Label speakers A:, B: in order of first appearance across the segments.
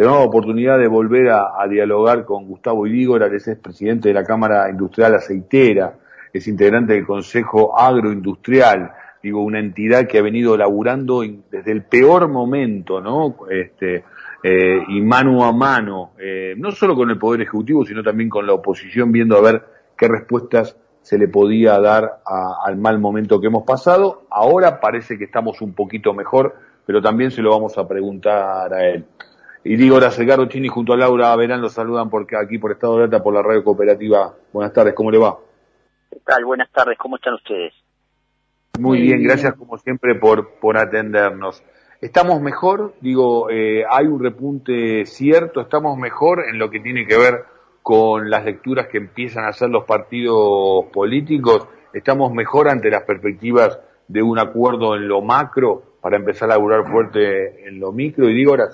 A: tenemos la oportunidad de volver a, dialogar con Gustavo Idígora, que es presidente de la Cámara Industrial Aceitera, es integrante del Consejo Agroindustrial, digo, una entidad que ha venido laburando desde el peor momento, ¿no? Este, eh, y mano a mano, eh, no solo con el Poder Ejecutivo, sino también con la oposición, viendo a ver qué respuestas se le podía dar al mal momento que hemos pasado. Ahora parece que estamos un poquito mejor, pero también se lo vamos a preguntar a él. Y digo, Edgardo Chini junto a Laura Verán los saludan porque aquí por Estado de Data por la radio cooperativa. Buenas tardes, ¿cómo le va?
B: ¿Qué tal? Buenas tardes, ¿cómo están ustedes?
A: Muy bien, gracias como siempre por, por atendernos. ¿Estamos mejor? Digo, eh, hay un repunte cierto, ¿estamos mejor en lo que tiene que ver con las lecturas que empiezan a hacer los partidos políticos? ¿Estamos mejor ante las perspectivas de un acuerdo en lo macro para empezar a laburar fuerte en lo micro? Y digo, ahora,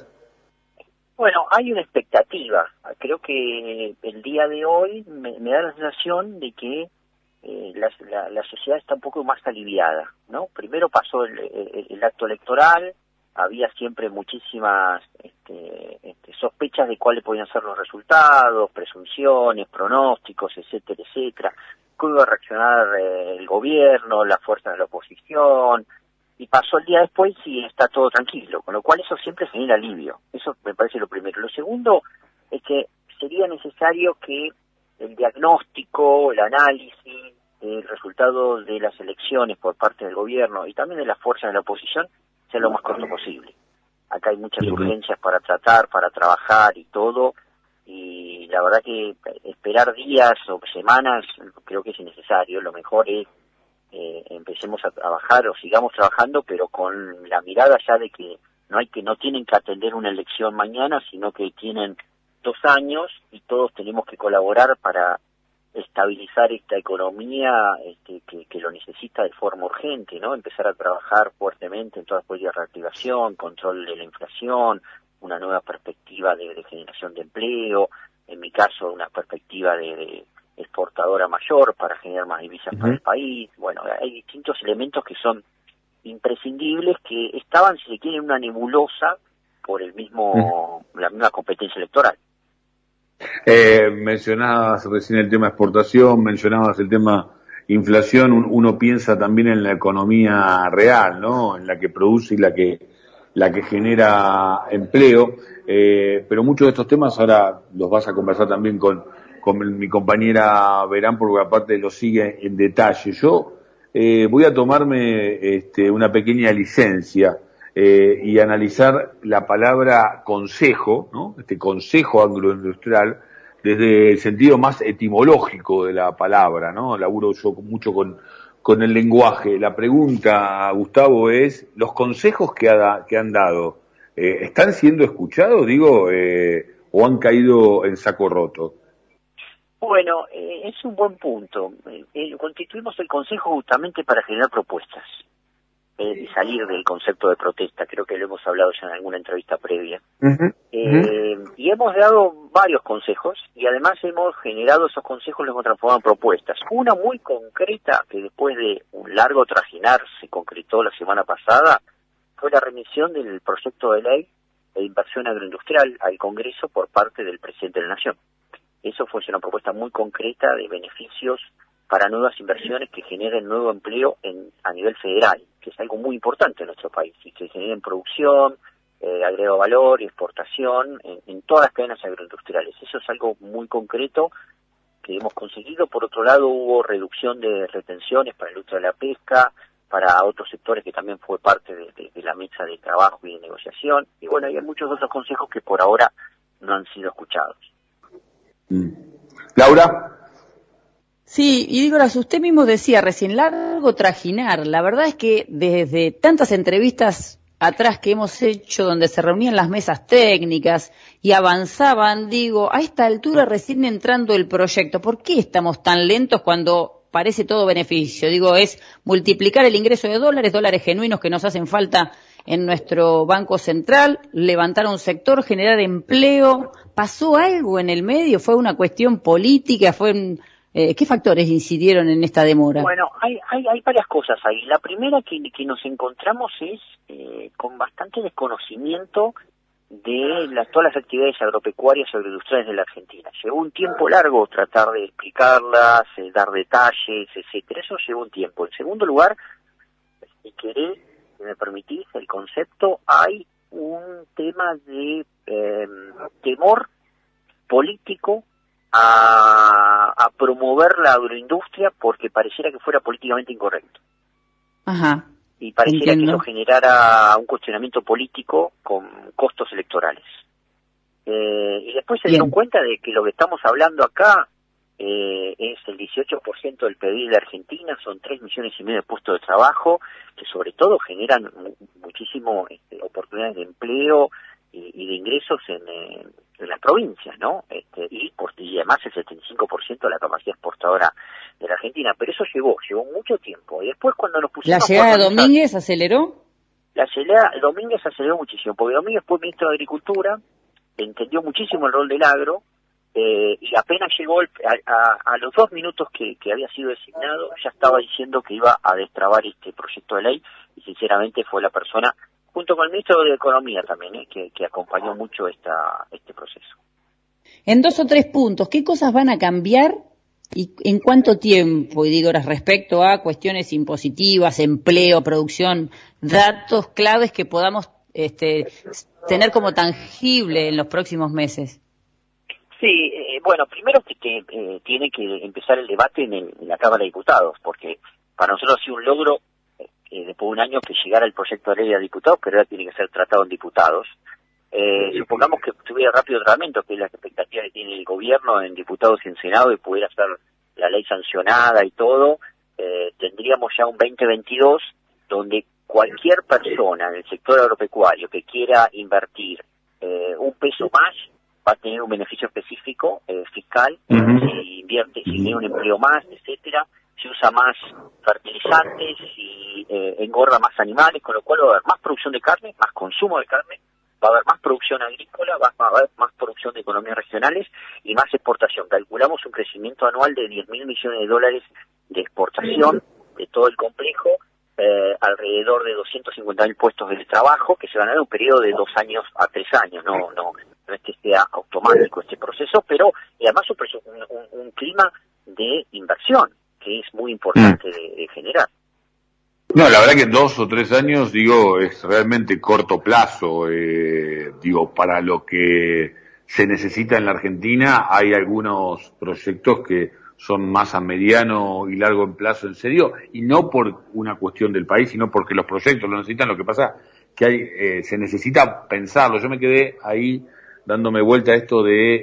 B: bueno, hay una expectativa. Creo que el día de hoy me, da la sensación de que eh, la, sociedad está un poco más aliviada, ¿no? Primero pasó el, acto electoral, había siempre muchísimas este, este, sospechas de cuáles podían ser los resultados, presunciones, pronósticos, etcétera, etcétera. Cómo iba a reaccionar eh, el gobierno, las fuerzas de la oposición, y pasó el día después y está todo tranquilo, con lo cual eso siempre genera alivio. Eso me parece lo primero. Lo segundo es que sería necesario que el diagnóstico, el análisis, el resultado de las elecciones por parte del gobierno y también de las fuerzas de la oposición sea lo más corto posible. Acá hay muchas urgencias para tratar, para trabajar y todo, y la verdad que esperar días o semanas creo que es innecesario. Lo mejor es empecemos a trabajar o sigamos trabajando, pero con la mirada ya de que no hay que no tienen que atender una elección mañana, sino que tienen dos años y todos tenemos que colaborar para estabilizar esta economía este, que, lo necesita de forma urgente, ¿no? Empezar a trabajar fuertemente en todas las políticas de reactivación, control de la inflación, una nueva perspectiva de, generación de empleo, en mi caso una perspectiva de exportadora mayor para generar más divisas para el país. Bueno, hay distintos elementos que son imprescindibles que estaban, si se quiere, en una nebulosa por el mismo la misma competencia electoral.
A: Eh, mencionabas recién el tema exportación, mencionabas el tema inflación, uno piensa también en la economía real, ¿no? En la que produce y la que la que genera empleo, eh, pero muchos de estos temas ahora los vas a conversar también con con mi compañera Verán, porque aparte lo sigue en detalle. Yo eh, voy a tomarme este, una pequeña licencia eh, y analizar la palabra consejo, ¿no? este consejo agroindustrial, desde el sentido más etimológico de la palabra, ¿no? Laburo yo mucho con, el lenguaje. La pregunta, Gustavo, es, ¿los consejos que, ha, que han dado eh, están siendo escuchados, digo, o han caído en saco roto?
B: Bueno, eh, es un buen punto. Eh, constituimos el Consejo justamente para generar propuestas eh, y salir del concepto de protesta. Creo que lo hemos hablado ya en alguna entrevista previa. Y hemos dado varios consejos y además hemos generado esos consejos, los hemos transformado en propuestas. Una muy concreta que después de un largo trajinar se concretó la semana pasada fue la remisión del proyecto de ley de inversión agroindustrial al Congreso por parte del presidente de la Nación. Eso fue una propuesta muy concreta de beneficios para nuevas inversiones que generen nuevo empleo en, a nivel federal, que es algo muy importante en nuestro país, y que generen producción, eh, valor, exportación en, todas las cadenas agroindustriales. Eso es algo muy concreto que hemos conseguido. Por otro lado, hubo reducción de retenciones para el uso de la pesca, para otros sectores que también fue parte de, la mesa de trabajo y de negociación. Y bueno, hay muchos otros consejos que por ahora no han sido escuchados.
A: Mm. Laura.
C: Sí, y digo, usted mismo decía recién, largo trajinar. La verdad es que desde tantas entrevistas atrás que hemos hecho donde se reunían las mesas técnicas y avanzaban, digo, a esta altura recién entrando el proyecto, ¿por qué estamos tan lentos cuando parece todo beneficio? Digo, es multiplicar el ingreso de dólares, dólares genuinos que nos hacen falta en nuestro Banco Central, levantar un sector, generar empleo, ¿Pasó algo en el medio? ¿Fue una cuestión política? ¿Fue eh, ¿Qué factores incidieron en esta demora?
B: Bueno, hay, hay, hay varias cosas ahí. La primera que, que nos encontramos es eh, con bastante desconocimiento de las, todas las actividades agropecuarias o agroindustriales de la Argentina. Llevó un tiempo largo tratar de explicarlas, eh, dar detalles, etcétera. Eso llevó un tiempo. En segundo lugar, si querés, si me permitís, el concepto, hay un tema de em, temor político a, a promover la agroindustria porque pareciera que fuera políticamente incorrecto.
C: Ajá
B: y pareciera que eso generara un cuestionamiento político con costos electorales. Eh, y después se dieron cuenta de que lo que estamos hablando acá eh, es el 18% del PIB de Argentina, son 3 millones y medio de puestos de trabajo, que sobre todo generan muchísimo este, oportunidades de empleo y, de ingresos en, eh, en las provincias, ¿no? Este, y, y además el 75% de la capacidad exportadora de la Argentina. Pero eso llevó, llevó mucho tiempo. Y después cuando nos pusimos...
C: ¿La llegada de Domínguez aceleró?
B: La llegada, Domínguez aceleró muchísimo, porque Domínguez fue ministro de Agricultura, entendió muchísimo el rol del agro, eh, y apenas llegó a, los dos minutos que, que, había sido designado, ya estaba diciendo que iba a destrabar este proyecto de ley, y sinceramente fue la persona junto con el ministro de Economía también, ¿eh? que, acompañó mucho esta, este proceso.
C: En dos o tres puntos, ¿qué cosas van a cambiar y en cuánto tiempo? Y digo, respecto a cuestiones impositivas, empleo, producción, datos claves que podamos este, tener como tangible en los próximos meses.
B: Sí, eh, bueno, primero que, eh, tiene que empezar el debate en, en, la Cámara de Diputados, porque para nosotros ha sido un logro eh, después de un año que llegara el proyecto de ley a diputados, pero ahora tiene que ser tratado en diputados. Eh, supongamos que tuviera rápido tratamiento, que es la expectativa que tiene el gobierno en diputados y en Senado de poder hacer la ley sancionada y todo, eh, tendríamos ya un 2022 donde cualquier persona en el sector agropecuario que quiera invertir eh, un peso más va a tener un beneficio específico eh, fiscal si invierte, si tiene un empleo más, etcétera se usa más fertilizantes y eh, engorda más animales, con lo cual va a haber más producción de carne, más consumo de carne, va a haber más producción agrícola, va, a haber más producción de economías regionales y más exportación. Calculamos un crecimiento anual de 10 mil millones de dólares de exportación de todo el complejo, eh, alrededor de 250 mil puestos de trabajo que se van a dar en un periodo de dos años a tres años, no, no, no es que sea automático este proceso, pero y además un, un clima de inversión que es muy importante mm. de, generar.
A: No, la verdad que dos o tres años, digo, es realmente corto plazo. Eh, digo, para lo que se necesita en la Argentina, hay algunos proyectos que son más a mediano y largo en plazo, en serio, y no por una cuestión del país, sino porque los proyectos lo necesitan. Lo que pasa que hay, eh, se necesita pensarlo. Yo me quedé ahí dándome vuelta a esto de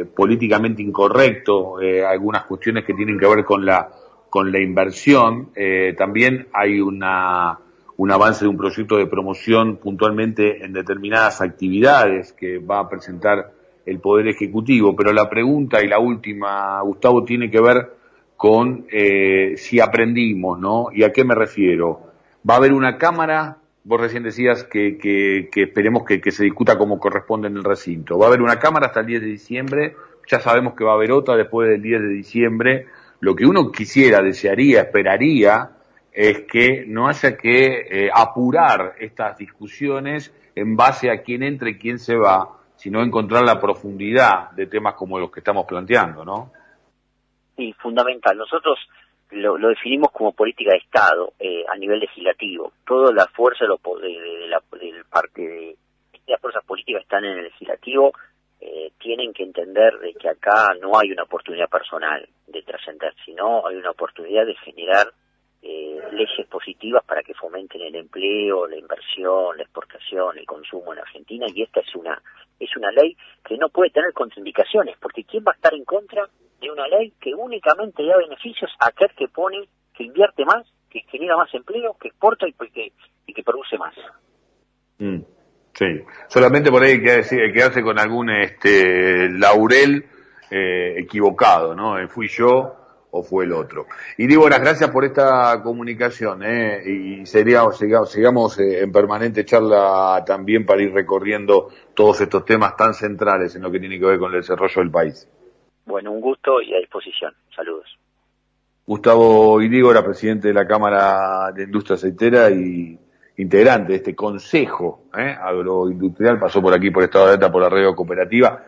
A: eh, políticamente incorrecto, eh, algunas cuestiones que tienen que ver con la con la inversión. Eh, también hay una un avance de un proyecto de promoción puntualmente en determinadas actividades que va a presentar el Poder Ejecutivo. Pero la pregunta y la última, Gustavo, tiene que ver con si aprendimos, ¿no? ¿Y a qué me refiero? Va a haber una Cámara Vos recién decías que, que, esperemos que, se discuta como corresponde en el recinto. Va a haber una cámara hasta el 10 de diciembre, ya sabemos que va a haber otra después del 10 de diciembre. Lo que uno quisiera, desearía, esperaría, es que no haya que eh, apurar estas discusiones en base a quién entra y quién se va, sino encontrar la profundidad de temas como los que estamos planteando, ¿no?
B: Sí, fundamental. Nosotros lo, definimos como política de Estado eh, a nivel legislativo. Toda la fuerza de, de, la, del parte de las fuerzas políticas están en el legislativo eh, tienen que entender de que acá no hay una oportunidad personal de trascender, sino hay una oportunidad de generar eh, leyes positivas para que fomenten el empleo, la inversión, la exportación, el consumo en Argentina y esta es una es una ley que no puede tener contraindicaciones porque quién va a estar en contra de una ley que únicamente da beneficios a aquel que pone, que invierte más, que genera más empleo, que exporta y que, y que produce más.
A: Mm, sí, solamente por ahí hay que quedarse con algún este laurel eh, equivocado, ¿no? Eh, fui yo o fue el otro. Y digo las gracias por esta comunicación, ¿eh? y sería, sigamos eh, en permanente charla también para ir recorriendo todos estos temas tan centrales en lo que tiene que ver con el desarrollo del país.
B: Bueno, un gusto y a disposición. Saludos.
A: Gustavo Idígora, presidente de la Cámara de Industria Aceitera y, integrante de este consejo ¿eh? agroindustrial, pasó por aquí por Estado de Alta, por la radio cooperativa.